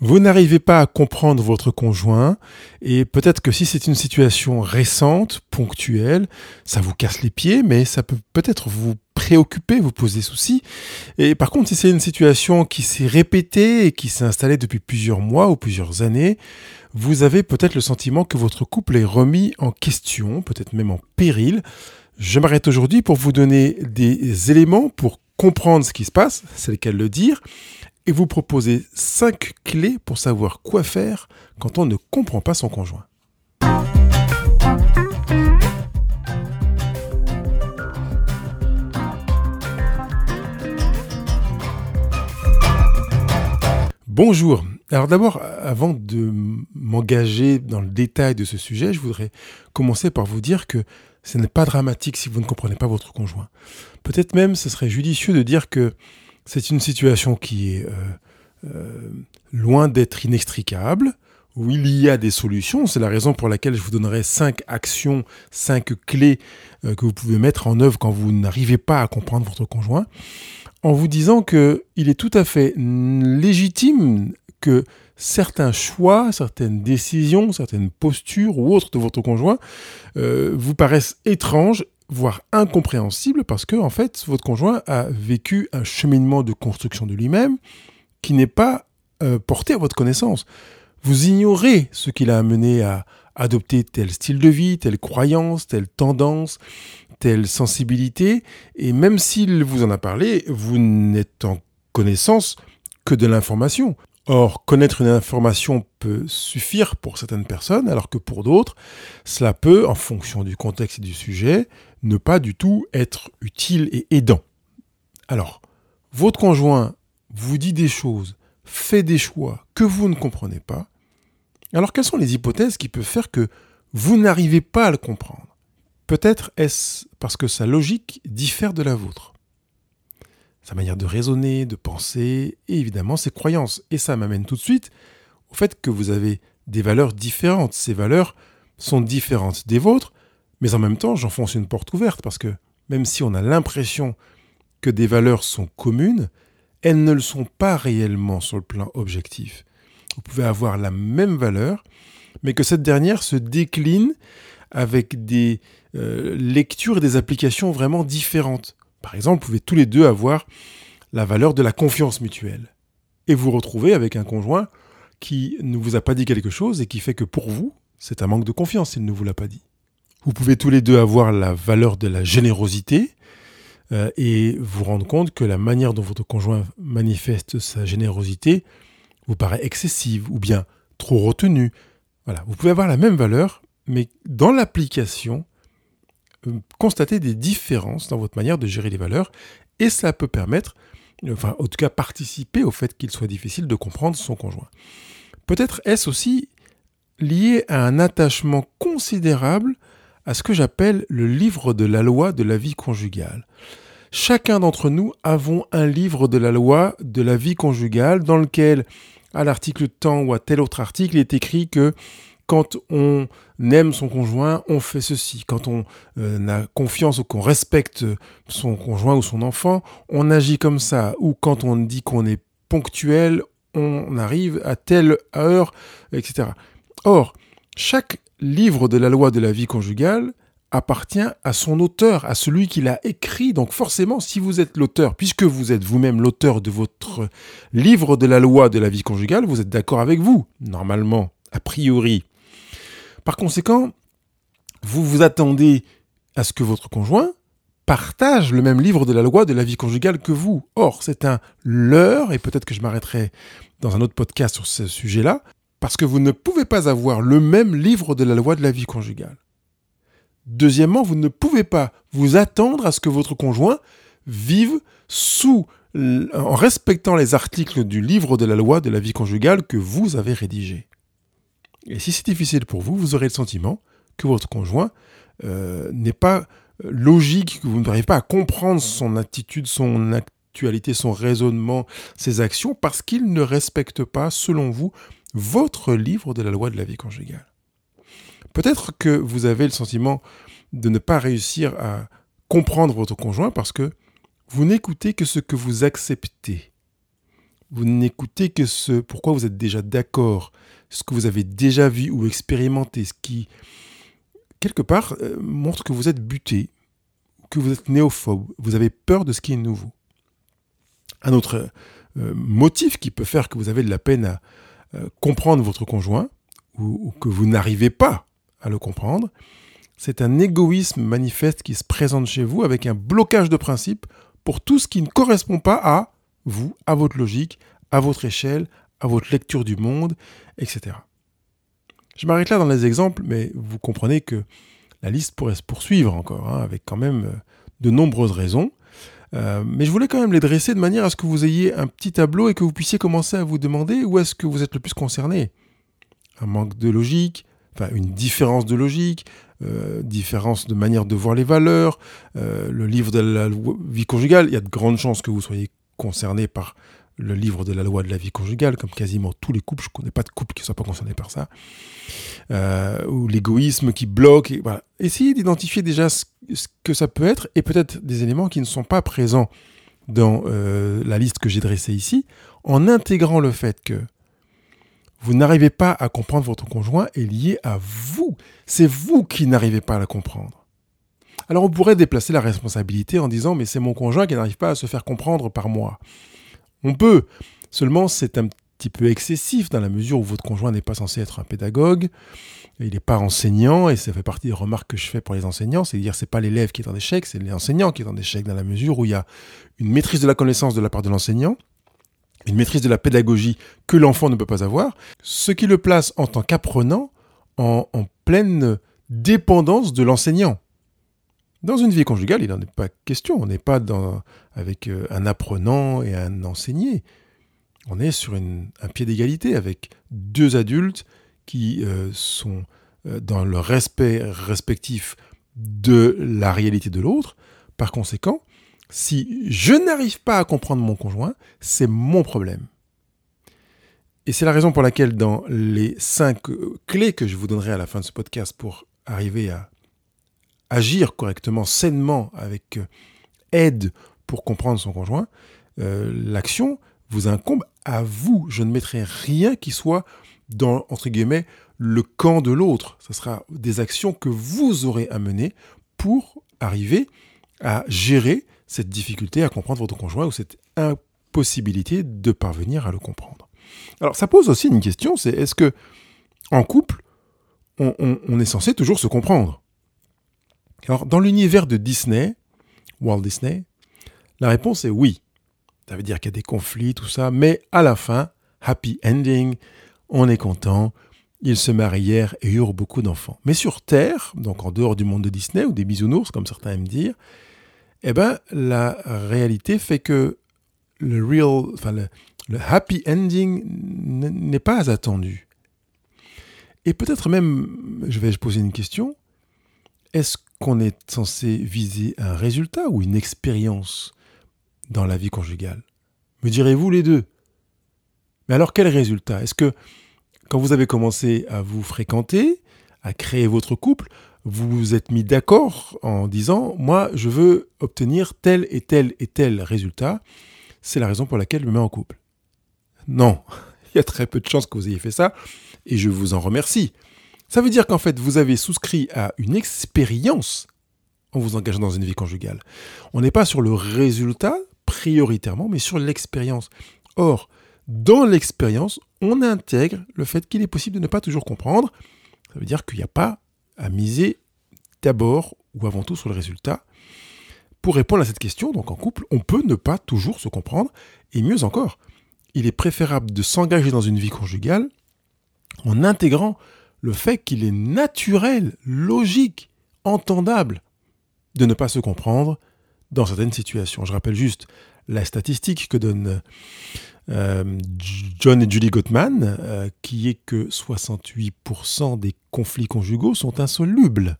Vous n'arrivez pas à comprendre votre conjoint et peut-être que si c'est une situation récente, ponctuelle, ça vous casse les pieds, mais ça peut peut-être vous préoccuper, vous poser souci. Et par contre, si c'est une situation qui s'est répétée et qui s'est installée depuis plusieurs mois ou plusieurs années, vous avez peut-être le sentiment que votre couple est remis en question, peut-être même en péril. Je m'arrête aujourd'hui pour vous donner des éléments pour comprendre ce qui se passe, c'est le cas de le dire, et vous proposer 5 clés pour savoir quoi faire quand on ne comprend pas son conjoint. Bonjour. Alors d'abord, avant de m'engager dans le détail de ce sujet, je voudrais commencer par vous dire que ce n'est pas dramatique si vous ne comprenez pas votre conjoint. Peut-être même ce serait judicieux de dire que c'est une situation qui est euh, euh, loin d'être inextricable, où il y a des solutions. C'est la raison pour laquelle je vous donnerai cinq actions, cinq clés euh, que vous pouvez mettre en œuvre quand vous n'arrivez pas à comprendre votre conjoint, en vous disant que il est tout à fait légitime que certains choix, certaines décisions, certaines postures ou autres de votre conjoint vous paraissent étranges voire incompréhensible parce que en fait votre conjoint a vécu un cheminement de construction de lui-même qui n'est pas euh, porté à votre connaissance. Vous ignorez ce qui l'a amené à adopter tel style de vie, telle croyance, telle tendance, telle sensibilité, et même s'il vous en a parlé, vous n'êtes en connaissance que de l'information. Or, connaître une information peut suffire pour certaines personnes, alors que pour d'autres, cela peut, en fonction du contexte et du sujet, ne pas du tout être utile et aidant. Alors, votre conjoint vous dit des choses, fait des choix que vous ne comprenez pas. Alors, quelles sont les hypothèses qui peuvent faire que vous n'arrivez pas à le comprendre? Peut-être est-ce parce que sa logique diffère de la vôtre sa manière de raisonner, de penser, et évidemment ses croyances. Et ça m'amène tout de suite au fait que vous avez des valeurs différentes. Ces valeurs sont différentes des vôtres, mais en même temps, j'enfonce une porte ouverte parce que même si on a l'impression que des valeurs sont communes, elles ne le sont pas réellement sur le plan objectif. Vous pouvez avoir la même valeur, mais que cette dernière se décline avec des euh, lectures et des applications vraiment différentes. Par exemple, vous pouvez tous les deux avoir la valeur de la confiance mutuelle. Et vous retrouvez avec un conjoint qui ne vous a pas dit quelque chose et qui fait que pour vous, c'est un manque de confiance s'il ne vous l'a pas dit. Vous pouvez tous les deux avoir la valeur de la générosité euh, et vous rendre compte que la manière dont votre conjoint manifeste sa générosité vous paraît excessive ou bien trop retenue. Voilà, vous pouvez avoir la même valeur, mais dans l'application, constater des différences dans votre manière de gérer les valeurs et ça peut permettre, enfin en tout cas participer au fait qu'il soit difficile de comprendre son conjoint. Peut-être est-ce aussi lié à un attachement considérable à ce que j'appelle le livre de la loi de la vie conjugale. Chacun d'entre nous avons un livre de la loi de la vie conjugale dans lequel, à l'article temps ou à tel autre article, il est écrit que quand on aime son conjoint, on fait ceci. Quand on euh, a confiance ou qu'on respecte son conjoint ou son enfant, on agit comme ça. Ou quand on dit qu'on est ponctuel, on arrive à telle heure, etc. Or, chaque livre de la loi de la vie conjugale appartient à son auteur, à celui qui l'a écrit. Donc forcément, si vous êtes l'auteur, puisque vous êtes vous-même l'auteur de votre livre de la loi de la vie conjugale, vous êtes d'accord avec vous, normalement, a priori. Par conséquent, vous vous attendez à ce que votre conjoint partage le même livre de la loi de la vie conjugale que vous. Or, c'est un leurre, et peut-être que je m'arrêterai dans un autre podcast sur ce sujet-là, parce que vous ne pouvez pas avoir le même livre de la loi de la vie conjugale. Deuxièmement, vous ne pouvez pas vous attendre à ce que votre conjoint vive sous en respectant les articles du livre de la loi de la vie conjugale que vous avez rédigé. Et si c'est difficile pour vous, vous aurez le sentiment que votre conjoint euh, n'est pas logique, que vous n'arrivez pas à comprendre son attitude, son actualité, son raisonnement, ses actions, parce qu'il ne respecte pas, selon vous, votre livre de la loi de la vie conjugale. Peut-être que vous avez le sentiment de ne pas réussir à comprendre votre conjoint parce que vous n'écoutez que ce que vous acceptez. vous n'écoutez que ce pourquoi vous êtes déjà d'accord, ce que vous avez déjà vu ou expérimenté, ce qui, quelque part, euh, montre que vous êtes buté, que vous êtes néophobe, vous avez peur de ce qui est nouveau. Un autre euh, motif qui peut faire que vous avez de la peine à euh, comprendre votre conjoint, ou, que vous n'arrivez pas à le comprendre, c'est un égoïsme manifeste qui se présente chez vous avec un blocage de principe pour tout ce qui ne correspond pas à vous, à votre logique, à votre échelle, à votre lecture du monde, etc. Je m'arrête là dans les exemples, mais vous comprenez que la liste pourrait se poursuivre encore, hein, avec quand même euh, de nombreuses raisons. Euh, mais je voulais quand même les dresser de manière à ce que vous ayez un petit tableau et que vous puissiez commencer à vous demander où est-ce que vous êtes le plus concerné. Un manque de logique, enfin une différence de logique, euh, différence de manière de voir les valeurs, le livre de la vie conjugale, il y a de grandes chances que vous soyez concerné par le livre de la loi de la vie conjugale, comme quasiment tous les couples, je ne connais pas de couple qui ne soit pas concerné par ça, euh, ou l'égoïsme qui bloque. Voilà. Essayez d'identifier déjà ce, que ça peut être, et peut-être des éléments qui ne sont pas présents dans euh, la liste que j'ai dressée ici, en intégrant le fait que vous n'arrivez pas à comprendre votre conjoint est lié à vous. C'est vous qui n'arrivez pas à la comprendre. Alors on pourrait déplacer la responsabilité en disant mais c'est mon conjoint qui n'arrive pas à se faire comprendre par moi. On peut. Seulement, c'est un petit peu excessif dans la mesure où votre conjoint n'est pas censé être un pédagogue, il n'est pas enseignant, et ça fait partie des remarques que je fais pour les enseignants, c'est à dire c'est pas l'élève qui est en échec, c'est l'enseignant qui est en échec dans la mesure où il y a une maîtrise de la connaissance de la part de l'enseignant, une maîtrise de la pédagogie que l'enfant ne peut pas avoir, ce qui le place en tant qu'apprenant en, en pleine dépendance de l'enseignant. Dans une vie conjugale, il n'en est pas question. On n'est pas avec euh, un apprenant et un enseigné. On est sur un pied d'égalité avec deux adultes qui euh, sont euh, dans le respect respectif de la réalité de l'autre. Par conséquent, si je n'arrive pas à comprendre mon conjoint, c'est mon problème. Et c'est la raison pour laquelle dans les cinq clés que je vous donnerai à la fin de ce podcast pour arriver à agir correctement, sainement, avec euh, aide pour comprendre son conjoint, euh, l'action vous incombe à vous. Je ne mettrai rien qui soit dans, entre guillemets, le camp de l'autre. Ce sera des actions que vous aurez à mener pour arriver à gérer cette difficulté à comprendre votre conjoint ou cette impossibilité de parvenir à le comprendre. Alors ça pose aussi une question, c'est est-ce que en couple, on est censé toujours se comprendre? Alors, dans l'univers de Disney, Walt Disney, la réponse est oui. Ça veut dire qu'il y a des conflits, tout ça, mais à la fin, happy ending, on est content, ils se marièrent et eurent beaucoup d'enfants. Mais sur Terre, donc en dehors du monde de Disney ou des bisounours, comme certains aiment dire, eh ben, la réalité fait que le real, le happy ending n'est pas attendu. Et peut-être même, je vais poser une question, est-ce qu'on est censé viser un résultat ou une expérience dans la vie conjugale Me direz-vous les deux? Mais alors quel résultat? Est-ce que quand vous avez commencé à vous fréquenter, à créer votre couple, vous vous êtes mis d'accord en disant moi je veux obtenir tel et tel et tel résultat, c'est la raison pour laquelle je me mets en couple. Non, il y a très peu de chances que vous ayez fait ça et je vous en remercie. Ça veut dire qu'en fait, vous avez souscrit à une expérience en vous engageant dans une vie conjugale. On n'est pas sur le résultat prioritairement, mais sur l'expérience. Or, dans l'expérience, on intègre le fait qu'il est possible de ne pas toujours comprendre. Ça veut dire qu'il n'y a pas à miser d'abord ou avant tout sur le résultat. Pour répondre à cette question, donc en couple, on peut ne pas toujours se comprendre, et mieux encore, il est préférable de s'engager dans une vie conjugale en intégrant le fait qu'il est naturel, logique, entendable de ne pas se comprendre dans certaines situations. Je rappelle juste la statistique que donne euh, John et Julie Gottman, euh, qui est que 68% des conflits conjugaux sont insolubles.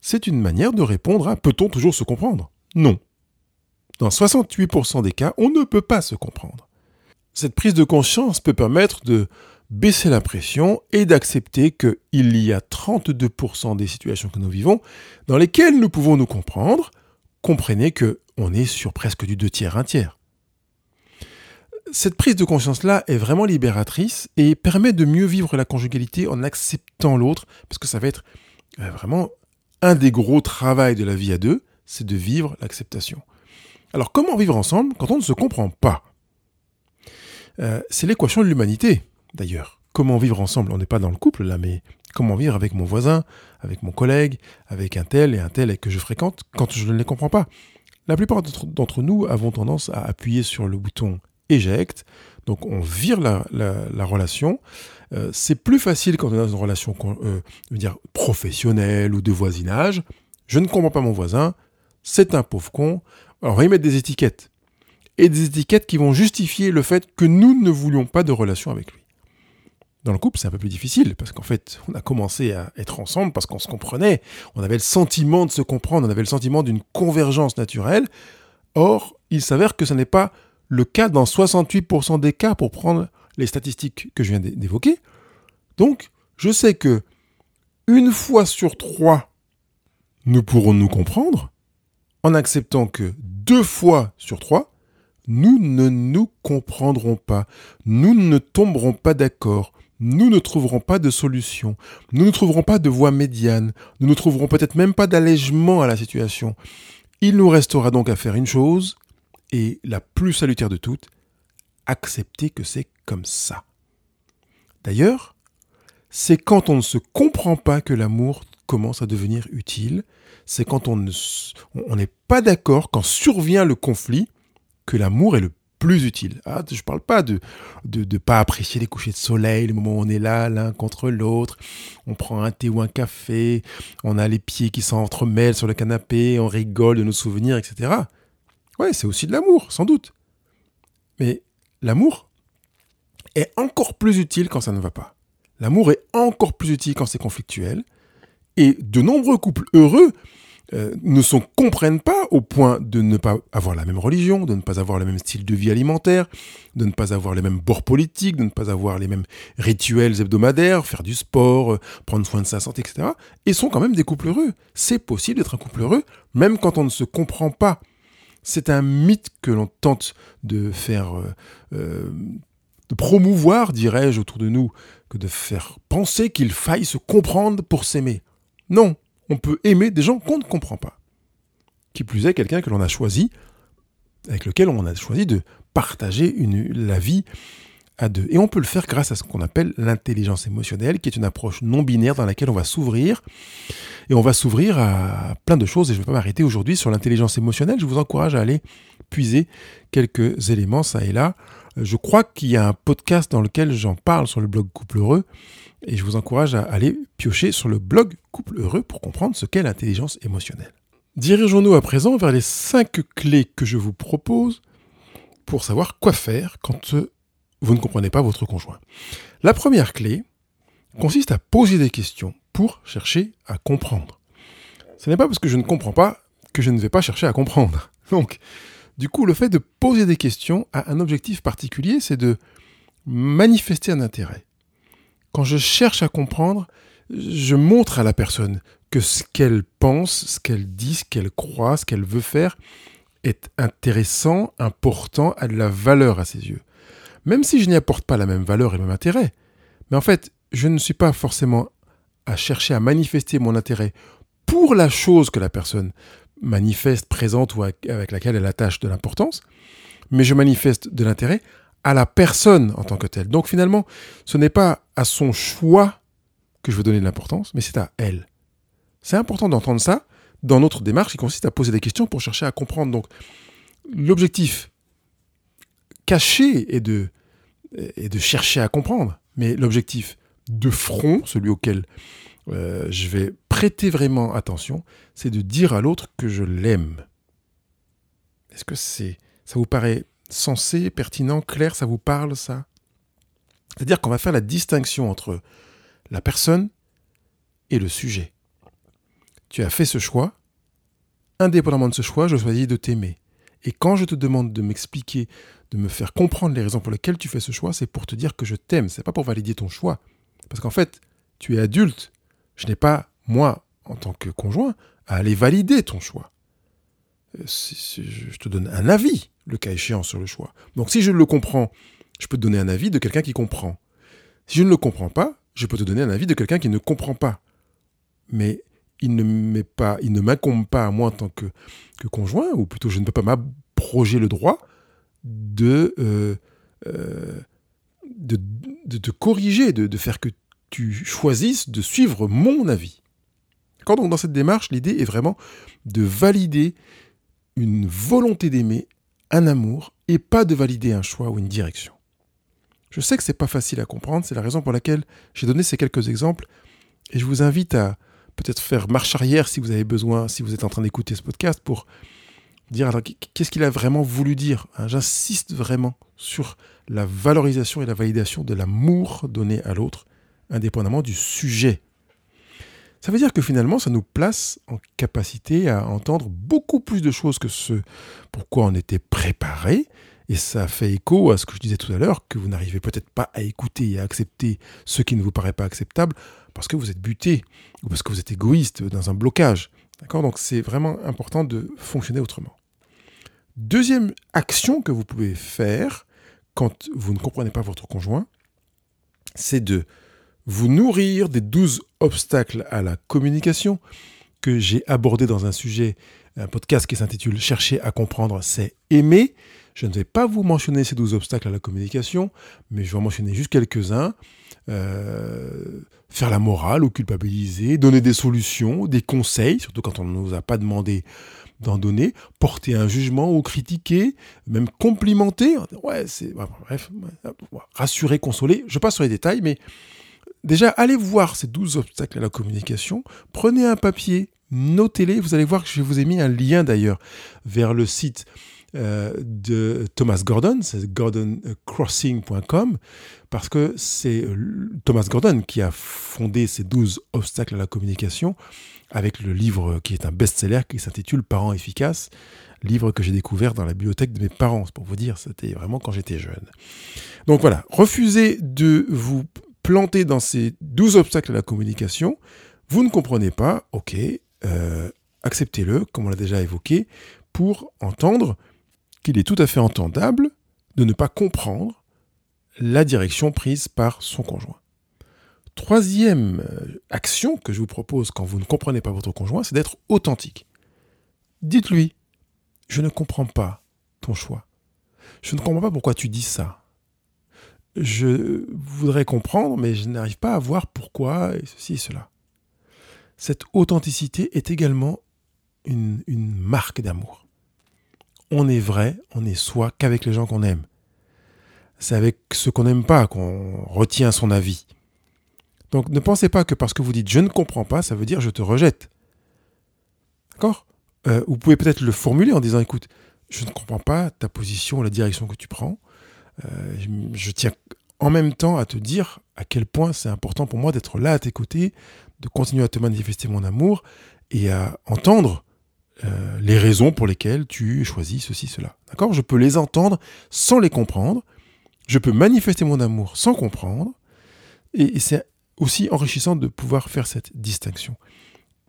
C'est une manière de répondre à peut-on toujours se comprendre? Non. Dans 68% des cas, on ne peut pas se comprendre. Cette prise de conscience peut permettre de baisser la pression et d'accepter qu'il y a 32% des situations que nous vivons dans lesquelles nous pouvons nous comprendre. Comprenez que on est sur presque du deux tiers, un tiers. cette prise de conscience-là est vraiment libératrice et permet de mieux vivre la conjugalité en acceptant l'autre, parce que ça va être euh, vraiment un des gros travaux de la vie à deux, c'est de vivre l'acceptation. Alors comment vivre ensemble quand on ne se comprend pas? Euh, C'est l'équation de l'humanité, d'ailleurs. Comment vivre ensemble? On n'est pas dans le couple là, mais comment vivre avec mon voisin, avec mon collègue, avec un tel et un tel que je fréquente quand je ne les comprends pas? La plupart d'entre nous avons tendance à appuyer sur le bouton éjecte. Donc on vire la, relation. Euh, c'est plus facile quand on est dans une relation euh, professionnelle ou de voisinage. Je ne comprends pas mon voisin, c'est un pauvre con. Alors on va y mettre des étiquettes. Et des étiquettes qui vont justifier le fait que nous ne voulions pas de relation avec lui. Dans le couple, c'est un peu plus difficile, parce qu'en fait, on a commencé à être ensemble parce qu'on se comprenait, on avait le sentiment de se comprendre, on avait le sentiment d'une convergence naturelle. Or, il s'avère que ce n'est pas le cas dans 68% des cas pour prendre les statistiques que je viens d'évoquer. Donc, je sais que une fois sur trois, nous pourrons nous comprendre en acceptant que deux fois sur trois, nous ne nous comprendrons pas, nous ne tomberons pas d'accord, nous ne trouverons pas de solution, nous ne trouverons pas de voie médiane, nous ne trouverons peut-être même pas d'allègement à la situation. Il nous restera donc à faire une chose, et la plus salutaire de toutes, accepter que c'est comme ça. D'ailleurs, c'est quand on ne se comprend pas que l'amour commence à devenir utile, c'est quand on n'est pas d'accord, quand survient le conflit, que l'amour est le plus utile. Ah, je ne parle pas de ne de, pas apprécier les couchers de soleil, le moment où on est là, l'un contre l'autre, on prend un thé ou un café, on a les pieds qui s'entremêlent sur le canapé, on rigole de nos souvenirs, etc. Ouais, c'est aussi de l'amour, sans doute. Mais l'amour est encore plus utile quand ça ne va pas. L'amour est encore plus utile quand c'est conflictuel. Et de nombreux couples heureux euh, ne se comprennent pas au point de ne pas avoir la même religion, de ne pas avoir le même style de vie alimentaire, de ne pas avoir les mêmes bords politiques, de ne pas avoir les mêmes rituels hebdomadaires, faire du sport, euh, prendre soin de sa santé, etc. Et sont quand même des couples heureux. C'est possible d'être un couple heureux, même quand on ne se comprend pas. C'est un mythe que l'on tente de faire, euh, de promouvoir, dirais-je, autour de nous, que de faire penser qu'il faille se comprendre pour s'aimer. Non, on peut aimer des gens qu'on ne comprend pas. Qui plus est, quelqu'un que l'on a choisi, avec lequel on a choisi de partager la vie à deux. Et on peut le faire grâce à ce qu'on appelle l'intelligence émotionnelle, qui est une approche non binaire dans laquelle on va s'ouvrir. Et on va s'ouvrir à plein de choses. Et je ne vais pas m'arrêter aujourd'hui sur l'intelligence émotionnelle. Je vous encourage à aller puiser quelques éléments, ça et là. Euh, je crois qu'il y a un podcast dans lequel j'en parle sur le blog Couple Heureux. Et je vous encourage à aller piocher sur le blog Couple Heureux pour comprendre ce qu'est l'intelligence émotionnelle. Dirigeons-nous à présent vers les cinq clés que je vous propose pour savoir quoi faire quand vous ne comprenez pas votre conjoint. La première clé consiste à poser des questions pour chercher à comprendre. Ce n'est pas parce que je ne comprends pas que je ne vais pas chercher à comprendre. Donc, du coup, le fait de poser des questions a un objectif particulier, c'est de manifester un intérêt. Quand je cherche à comprendre, je montre à la personne que ce qu'elle pense, ce qu'elle dit, ce qu'elle croit, ce qu'elle veut faire est intéressant, important, a de la valeur à ses yeux même si je n'y apporte pas la même valeur et le même intérêt. Mais en fait, je ne suis pas forcément à chercher à manifester mon intérêt pour la chose que la personne manifeste, présente ou avec laquelle elle attache de l'importance, mais je manifeste de l'intérêt à la personne en tant que telle. Donc finalement, ce n'est pas à son choix que je veux donner de l'importance, mais c'est à elle. C'est important d'entendre ça dans notre démarche qui consiste à poser des questions pour chercher à comprendre. Donc l'objectif caché et de chercher à comprendre. Mais l'objectif de front, celui auquel euh, je vais prêter vraiment attention, c'est de dire à l'autre que je l'aime. Est-ce que c'est, ça vous paraît sensé, pertinent, clair, ça vous parle ça? C'est-à-dire qu'on va faire la distinction entre la personne et le sujet. Tu as fait ce choix, indépendamment de ce choix, je choisis de t'aimer. Et quand je te demande de m'expliquer, de me faire comprendre les raisons pour lesquelles tu fais ce choix, c'est pour te dire que je t'aime, c'est pas pour valider ton choix. Parce qu'en fait, tu es adulte. Je n'ai pas, moi, en tant que conjoint, à aller valider ton choix. Euh, je te donne un avis, le cas échéant, sur le choix. Donc si je le comprends, je peux te donner un avis de quelqu'un qui comprend. Si je ne le comprends pas, je peux te donner un avis de quelqu'un qui ne comprend pas. Mais il ne pas, il ne m'incombe pas à moi en tant que, que, conjoint, ou plutôt je ne peux pas m'abroger le droit de, euh, euh, corriger, de, de, faire que tu choisisses de suivre mon avis. Donc dans cette démarche, l'idée est vraiment de valider une volonté d'aimer, un amour, et pas de valider un choix ou une direction. Je sais que c'est pas facile à comprendre, c'est la raison pour laquelle j'ai donné ces quelques exemples, et je vous invite à peut-être faire marche arrière si vous avez besoin, si vous êtes en train d'écouter ce podcast, pour dire alors qu'est-ce qu'il a vraiment voulu dire? Hein, j'insiste vraiment sur la valorisation et la validation de l'amour donné à l'autre, indépendamment du sujet. Ça veut dire que finalement, ça nous place en capacité à entendre beaucoup plus de choses que ce pourquoi on était préparé. Et ça fait écho à ce que je disais tout à l'heure, que vous n'arrivez peut-être pas à écouter et à accepter ce qui ne vous paraît pas acceptable parce que vous êtes buté ou parce que vous êtes égoïste dans un blocage. D'accord? Donc c'est vraiment important de fonctionner autrement. Deuxième action que vous pouvez faire quand vous ne comprenez pas votre conjoint, c'est de vous nourrir des douze obstacles à la communication que j'ai abordé dans un sujet, un podcast qui s'intitule Chercher à comprendre, c'est aimer. Je ne vais pas vous mentionner ces douze obstacles à la communication, mais je vais en mentionner juste quelques-uns. Euh, faire la morale ou culpabiliser, donner des solutions, des conseils, surtout quand on ne nous a pas demandé d'en donner, porter un jugement ou critiquer, même complimenter. Ouais, c'est bref, rassurer, consoler. Je passe sur les détails, mais déjà allez voir ces 12 obstacles à la communication. Prenez un papier, notez-les. Vous allez voir que je vous ai mis un lien d'ailleurs vers le site euh, de Thomas Gordon, c'est gordoncrossing.com, parce que c'est Thomas Gordon qui a fondé ces 12 obstacles à la communication avec le livre qui est un best-seller qui s'intitule Parents efficaces, livre que j'ai découvert dans la bibliothèque de mes parents, pour vous dire, c'était vraiment quand j'étais jeune. Donc voilà, refusez de vous planter dans ces 12 obstacles à la communication. Vous ne comprenez pas, ok, euh, acceptez-le, comme on l'a déjà évoqué, pour entendre qu'il est tout à fait entendable de ne pas comprendre la direction prise par son conjoint. Troisième euh, action que je vous propose quand vous ne comprenez pas votre conjoint, c'est d'être authentique. Dites-lui, je ne comprends pas ton choix. Je ne comprends pas pourquoi tu dis ça. Je voudrais comprendre, mais je n'arrive pas à voir pourquoi et ceci et cela. Cette authenticité est également une, marque d'amour. On est vrai, on est soi qu'avec les gens qu'on aime. C'est avec ceux qu'on n'aime pas qu'on retient son avis. Donc ne pensez pas que parce que vous dites je ne comprends pas, ça veut dire je te rejette. D'accord? Euh, Vous pouvez peut-être le formuler en disant écoute, je ne comprends pas ta position, la direction que tu prends. Euh, je, tiens en même temps à te dire à quel point c'est important pour moi d'être là à tes côtés, de continuer à te manifester mon amour et à entendre euh, les raisons pour lesquelles tu choisis ceci, cela. D'accord? Je peux les entendre sans les comprendre. Je peux manifester mon amour sans comprendre. Et, et c'est aussi enrichissant de pouvoir faire cette distinction.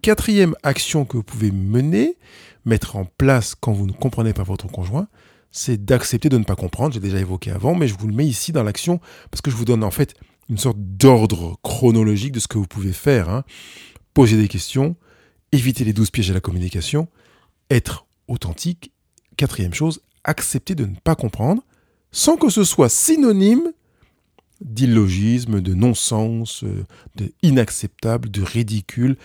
Quatrième action que vous pouvez mener, mettre en place quand vous ne comprenez pas votre conjoint, c'est d'accepter de ne pas comprendre. J'ai déjà évoqué avant, mais je vous le mets ici dans l'action parce que je vous donne en fait une sorte d'ordre chronologique de ce que vous pouvez faire. Hein. Poser des questions, éviter les douze pièges à la communication, être authentique. Quatrième chose, accepter de ne pas comprendre sans que ce soit synonyme d'illogisme, de non-sens, euh, de inacceptable, de ridicule.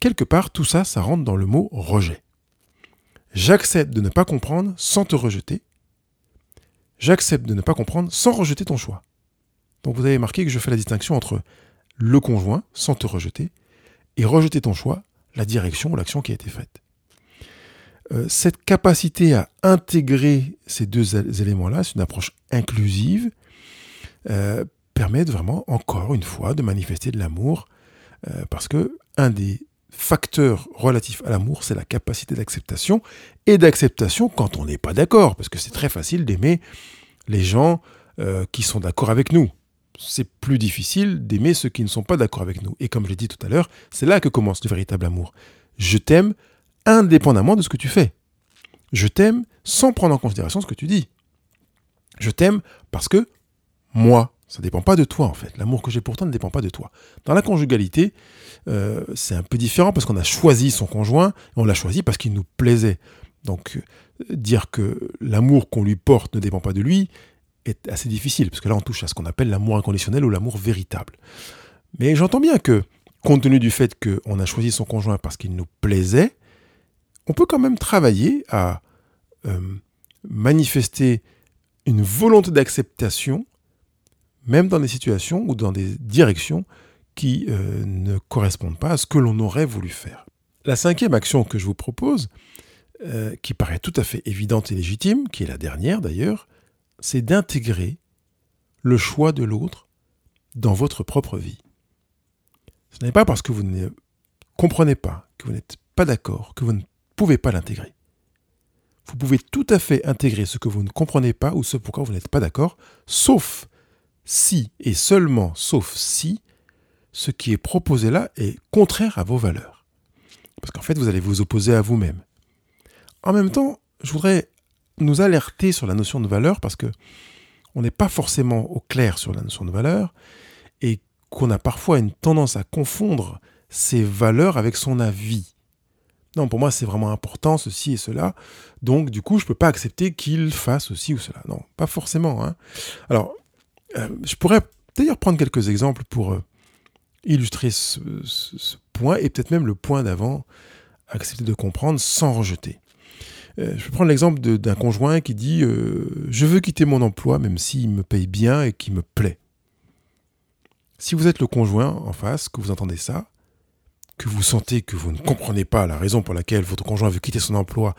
Quelque part, tout ça, ça rentre dans le mot rejet. J'accepte de ne pas comprendre sans te rejeter. J'accepte de ne pas comprendre sans rejeter ton choix. Donc vous avez marqué que je fais la distinction entre le conjoint sans te rejeter et rejeter ton choix, la direction ou l'action qui a été faite. Euh, cette capacité à intégrer ces deux éléments-là, c'est une approche inclusive euh, permettent vraiment, encore une fois, de manifester de l'amour, euh, parce que un des facteurs relatifs à l'amour, c'est la capacité d'acceptation, et d'acceptation quand on n'est pas d'accord, parce que c'est très facile d'aimer les gens euh, qui sont d'accord avec nous. C'est plus difficile d'aimer ceux qui ne sont pas d'accord avec nous. Et comme je l'ai dit tout à l'heure, c'est là que commence le véritable amour. Je t'aime indépendamment de ce que tu fais. Je t'aime sans prendre en considération ce que tu dis. Je t'aime parce que moi, ça ne dépend pas de toi en fait. L'amour que j'ai pour toi ne dépend pas de toi. Dans la conjugalité, euh, c'est un peu différent parce qu'on a choisi son conjoint et on l'a choisi parce qu'il nous plaisait. Donc euh, dire que l'amour qu'on lui porte ne dépend pas de lui est assez difficile parce que là on touche à ce qu'on appelle l'amour inconditionnel ou l'amour véritable. Mais j'entends bien que compte tenu du fait qu'on a choisi son conjoint parce qu'il nous plaisait, on peut quand même travailler à euh, manifester une volonté d'acceptation même dans des situations ou dans des directions qui euh, ne correspondent pas à ce que l'on aurait voulu faire. La cinquième action que je vous propose, euh, qui paraît tout à fait évidente et légitime, qui est la dernière d'ailleurs, c'est d'intégrer le choix de l'autre dans votre propre vie. Ce n'est pas parce que vous ne comprenez pas, que vous n'êtes pas d'accord, que vous ne pouvez pas l'intégrer. Vous pouvez tout à fait intégrer ce que vous ne comprenez pas ou ce pourquoi vous n'êtes pas d'accord, sauf si et seulement sauf si ce qui est proposé là est contraire à vos valeurs. Parce qu'en fait, vous allez vous opposer à vous-même. En même temps, je voudrais nous alerter sur la notion de valeur parce que on n'est pas forcément au clair sur la notion de valeur et qu'on a parfois une tendance à confondre ses valeurs avec son avis. Non, pour moi, c'est vraiment important, ceci et cela. Donc, du coup, je ne peux pas accepter qu'il fasse ceci ou cela. Non, pas forcément. Hein. Alors, euh, je pourrais d'ailleurs prendre quelques exemples pour euh, illustrer ce, point et peut-être même le point d'avant, accepter de comprendre sans rejeter. Euh, je vais prendre l'exemple d'un conjoint qui dit Je veux quitter mon emploi même s'il me paye bien et qu'il me plaît. Si vous êtes le conjoint en face, que vous entendez ça, que vous sentez que vous ne comprenez pas la raison pour laquelle votre conjoint veut quitter son emploi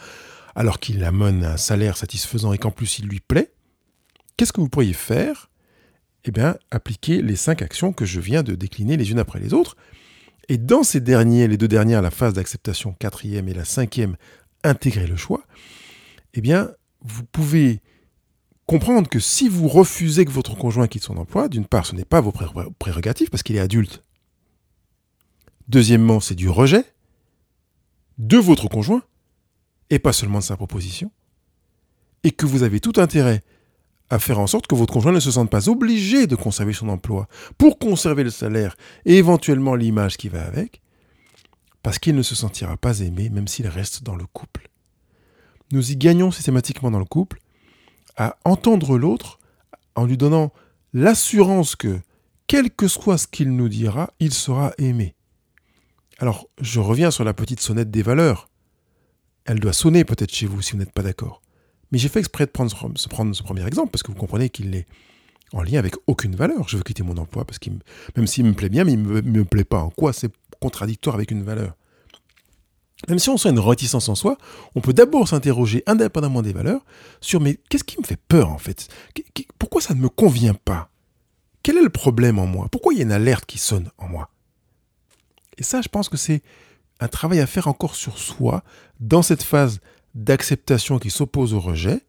alors qu'il amène un salaire satisfaisant et qu'en plus il lui plaît, qu'est-ce que vous pourriez faire eh bien, appliquer les cinq actions que je viens de décliner les unes après les autres. Et dans ces derniers, les deux dernières, la phase d'acceptation quatrième et la cinquième, intégrer le choix, eh bien, vous pouvez comprendre que si vous refusez que votre conjoint quitte son emploi, d'une part, ce n'est pas vos prérogatives parce qu'il est adulte. Deuxièmement, c'est du rejet de votre conjoint et pas seulement de sa proposition. Et que vous avez tout intérêt à faire en sorte que votre conjoint ne se sente pas obligé de conserver son emploi pour conserver le salaire et éventuellement l'image qui va avec, parce qu'il ne se sentira pas aimé même s'il reste dans le couple. Nous y gagnons systématiquement dans le couple à entendre l'autre en lui donnant l'assurance que, quel que soit ce qu'il nous dira, il sera aimé. Alors, je reviens sur la petite sonnette des valeurs. Elle doit sonner peut-être chez vous si vous n'êtes pas d'accord. Mais j'ai fait exprès de prendre ce, premier exemple parce que vous comprenez qu'il est en lien avec aucune valeur. Je veux quitter mon emploi parce qu'il, même s'il me plaît bien, mais il ne me, plaît pas. En quoi c'est contradictoire avec une valeur? Même si on sent une réticence en soi, on peut d'abord s'interroger, indépendamment des valeurs, sur mais qu'est-ce qui me fait peur en fait? Pourquoi ça ne me convient pas? Quel est le problème en moi? Pourquoi il y a une alerte qui sonne en moi? Et ça, je pense que c'est un travail à faire encore sur soi dans cette phase d'acceptation qui s'oppose au rejet,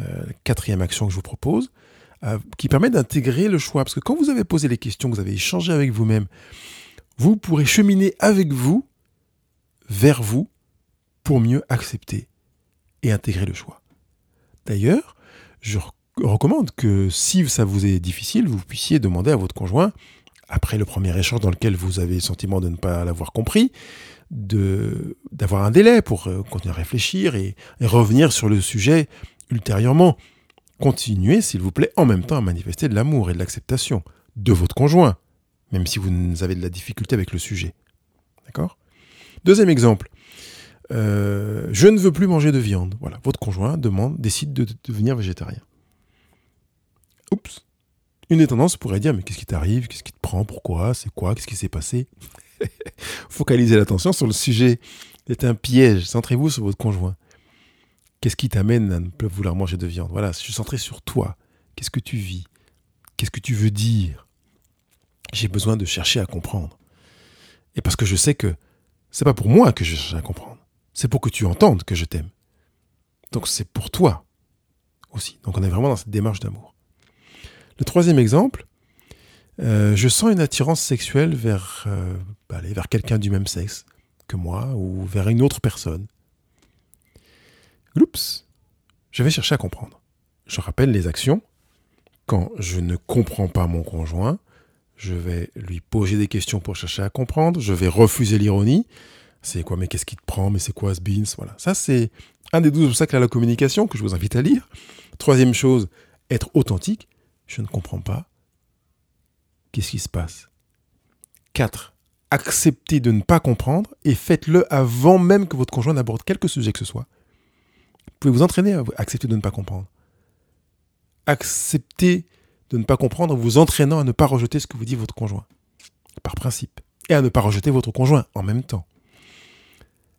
euh, quatrième action que je vous propose, euh, qui permet d'intégrer le choix. Parce que quand vous avez posé les questions, vous avez échangé avec vous-même, vous pourrez cheminer avec vous vers vous pour mieux accepter et intégrer le choix. D'ailleurs, je recommande que si ça vous est difficile, vous puissiez demander à votre conjoint, après le premier échange dans lequel vous avez le sentiment de ne pas l'avoir compris, d'avoir un délai pour euh, continuer à réfléchir et, revenir sur le sujet ultérieurement. Continuez, s'il vous plaît, en même temps à manifester de l'amour et de l'acceptation de votre conjoint, même si vous avez de la difficulté avec le sujet. D'accord? Deuxième exemple. Euh, je ne veux plus manger de viande. Voilà, votre conjoint demande, décide de, devenir végétarien. Oups. Une des tendances pourrait dire, mais qu'est-ce qui t'arrive? Qu'est-ce qui te prend? Pourquoi? C'est quoi? Qu'est-ce qui s'est passé? Focalisez l'attention sur le sujet. C'est un piège. Centrez-vous sur votre conjoint. Qu'est-ce qui t'amène à ne plus vouloir manger de viande? Voilà, je suis centré sur toi. Qu'est-ce que tu vis? Qu'est-ce que tu veux dire? J'ai besoin de chercher à comprendre. Et parce que je sais que c'est pas pour moi que je cherche à comprendre. C'est pour que tu entendes que je t'aime. Donc c'est pour toi aussi. Donc on est vraiment dans cette démarche d'amour. Le troisième exemple, euh, je sens une attirance sexuelle vers, euh, bah, vers quelqu'un du même sexe que moi ou vers une autre personne. Oups, je vais chercher à comprendre. Je rappelle les actions. Quand je ne comprends pas mon conjoint, je vais lui poser des questions pour chercher à comprendre. Je vais refuser l'ironie. C'est quoi, mais qu'est-ce qui te prend Mais c'est quoi ce beans? Voilà. Ça, c'est un des douze obstacles à la communication que je vous invite à lire. Troisième chose, être authentique. Je ne comprends pas. Qu'est-ce qui se passe? 4. Acceptez de ne pas comprendre et faites-le avant même que votre conjoint n'aborde quelque sujet que ce soit. Vous pouvez vous entraîner à accepter de ne pas comprendre. Acceptez de ne pas comprendre en vous entraînant à ne pas rejeter ce que vous dit votre conjoint, par principe, et à ne pas rejeter votre conjoint en même temps.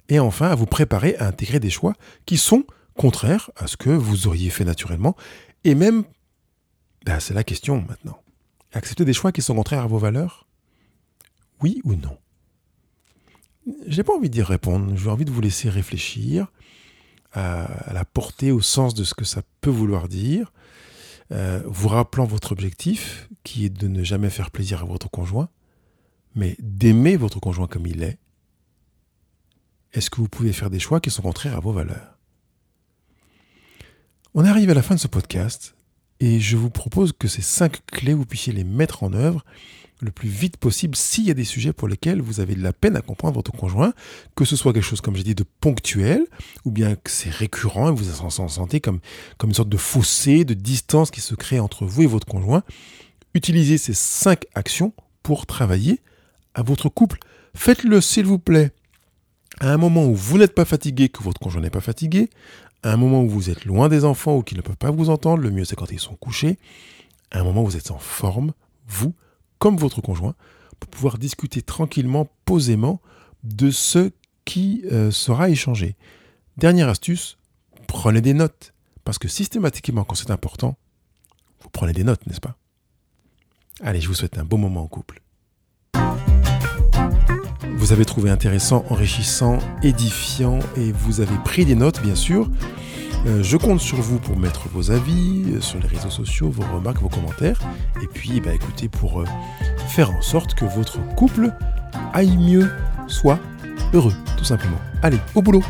Et enfin, à vous préparer à intégrer des choix qui sont contraires à ce que vous auriez fait naturellement, et même, ben, c'est la question maintenant, accepter des choix qui sont contraires à vos valeurs? Oui ou non? J'ai pas envie d'y répondre, j'ai envie de vous laisser réfléchir à la portée, au sens de ce que ça peut vouloir dire, euh, vous rappelant votre objectif, qui est de ne jamais faire plaisir à votre conjoint, mais d'aimer votre conjoint comme il est, est-ce que vous pouvez faire des choix qui sont contraires à vos valeurs? On arrive à la fin de ce podcast et je vous propose que ces cinq clés, vous puissiez les mettre en œuvre le plus vite possible s'il y a des sujets pour lesquels vous avez de la peine à comprendre votre conjoint, que ce soit quelque chose, comme j'ai dit, de ponctuel, ou bien que c'est récurrent et vous vous sentez comme, comme une sorte de fossé, de distance qui se crée entre vous et votre conjoint. Utilisez ces cinq actions pour travailler à votre couple. Faites-le, s'il vous plaît, à un moment où vous n'êtes pas fatigué, que votre conjoint n'est pas fatigué, un moment où vous êtes loin des enfants ou qu'ils ne peuvent pas vous entendre, le mieux c'est quand ils sont couchés, à un moment où vous êtes en forme, vous, comme votre conjoint, pour pouvoir discuter tranquillement, posément, de ce qui euh, sera échangé. Dernière astuce, prenez des notes. Parce que systématiquement, quand c'est important, vous prenez des notes, n'est-ce pas? Allez, je vous souhaite un bon moment en couple. Vous avez trouvé intéressant, enrichissant, édifiant et vous avez pris des notes, bien sûr. Euh, je compte sur vous pour mettre vos avis euh, sur les réseaux sociaux, vos remarques, vos commentaires. Et puis, bah, écoutez, pour euh, faire en sorte que votre couple aille mieux, soit heureux, tout simplement. Allez, au boulot